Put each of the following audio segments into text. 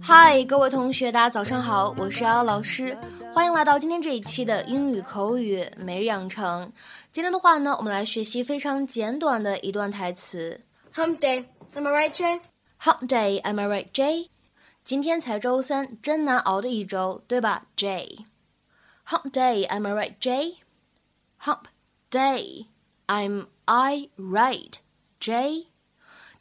嗨，各位同学，大家早上好，我是瑶瑶老师，欢迎来到今天这一期的英语口语每日养成。今天的话呢，我们来学习非常简短的一段台词。Hump day, am I right, Jay? Hump day, am I right, Jay? 今天才周三，真难熬的一周，对吧，Jay? Hump day, am I right, Jay? Hump day, am I right, Jay?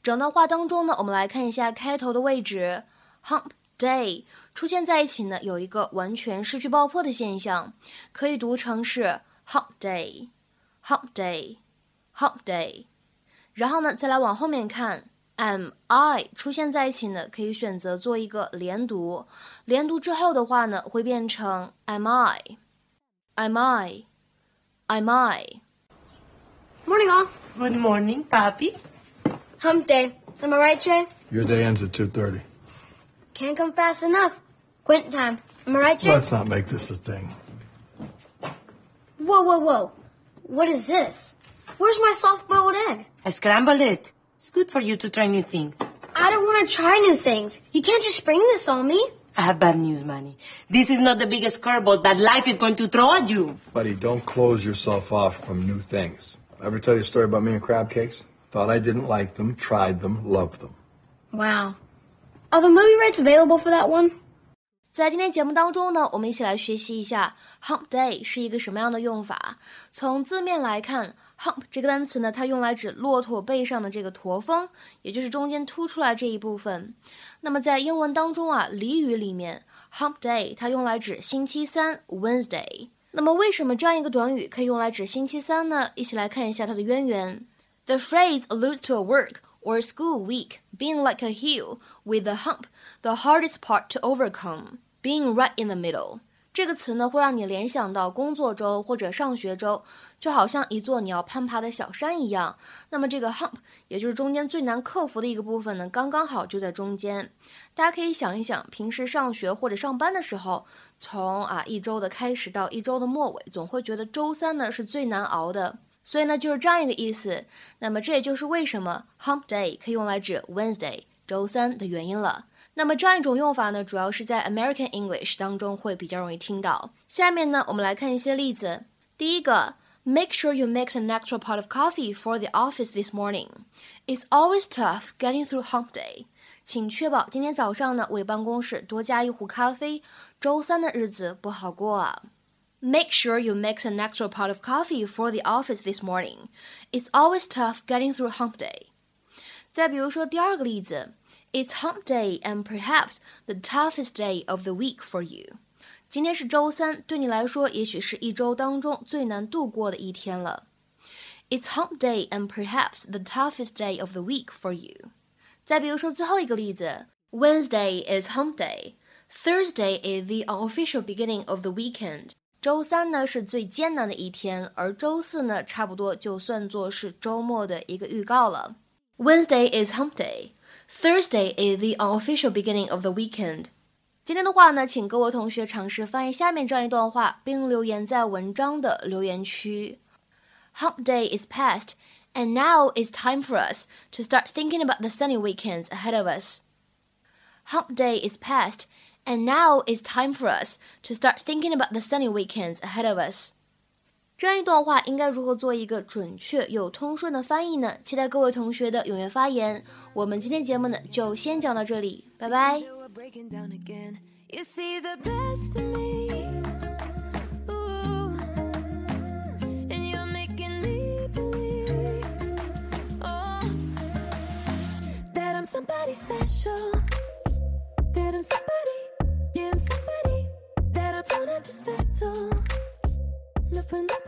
整段话当中呢，我们来看一下开头的位置。Hump day 出现在一起呢，有一个完全失去爆破的现象，可以读成是 hump day，hump day，hump day。然后呢，再来往后面看，am I 出现在一起呢，可以选择做一个连读，连读之后的话呢，会变成 am I，am I，am I。Morning, all. Good morning, Papi. Hump day, am I right, Jay? Your day ends at 2.30. Can't come fast enough. Quit time, am I right, Jay? Let's not make this a thing. Whoa, whoa, whoa. What is this? Where's my soft-boiled egg? I scrambled it. It's good for you to try new things. I don't want to try new things. You can't just spring this on me. I have bad news, Manny. This is not the biggest curveball that life is going to throw at you. Buddy, don't close yourself off from new things. Ever tell you a story about me and crab cakes? Thought I didn't like them, tried them, loved them. Wow. Are the movie rights available for that one? 在今天节目当中呢，我们一起来学习一下 hump day 是一个什么样的用法。从字面来看，hump 这个单词呢，它用来指骆驼背上的这个驼峰，也就是中间凸出来这一部分。那么在英文当中啊，俚语里面，hump day 它用来指星期三 Wednesday。那么为什么这样一个短语可以用来指星期三呢？一起来看一下它的渊源。The phrase alludes to a work or school week being like a hill with a hump, the hardest part to overcome. Being right in the middle，这个词呢会让你联想到工作周或者上学周，就好像一座你要攀爬的小山一样。那么这个 hump，也就是中间最难克服的一个部分呢，刚刚好就在中间。大家可以想一想，平时上学或者上班的时候，从啊一周的开始到一周的末尾，总会觉得周三呢是最难熬的。所以呢就是这样一个意思。那么这也就是为什么 hump day 可以用来指 Wednesday 周三的原因了。那么这样一种用法呢，主要是在 American English 当中会比较容易听到。下面呢，我们来看一些例子。第一个，Make sure you mix an extra pot of coffee for the office this morning. It's always tough getting through hump day. 请确保今天早上呢为办公室多加一壶咖啡。周三的日子不好过啊。Make sure you mix an extra pot of coffee for the office this morning. It's always tough getting through hump day. 再比如说第二个例子。It's hump day and perhaps the toughest day of the week for you. 今天是周三，对你来说也许是一周当中最难度过的一天了。It's hump day and perhaps the toughest day of the week for you. 再比如说最后一个例子，Wednesday is hump day. Thursday is the unofficial beginning of the weekend. 周三呢是最艰难的一天，而周四呢差不多就算作是周末的一个预告了。Wednesday is hump day. Thursday is the unofficial beginning of the weekend. 今天的话呢，请各位同学尝试翻译下面这样一段话，并留言在文章的留言区。Hump day is past, and now it's time for us to start thinking about the sunny weekends ahead of us. Hump day is past, and now it's time for us to start thinking about the sunny weekends ahead of us. 这样一段话应该如何做一个准确又通顺的翻译呢？期待各位同学的踊跃发言。我们今天节目呢就先讲到这里，拜拜。Somebody special, that I'm somebody, open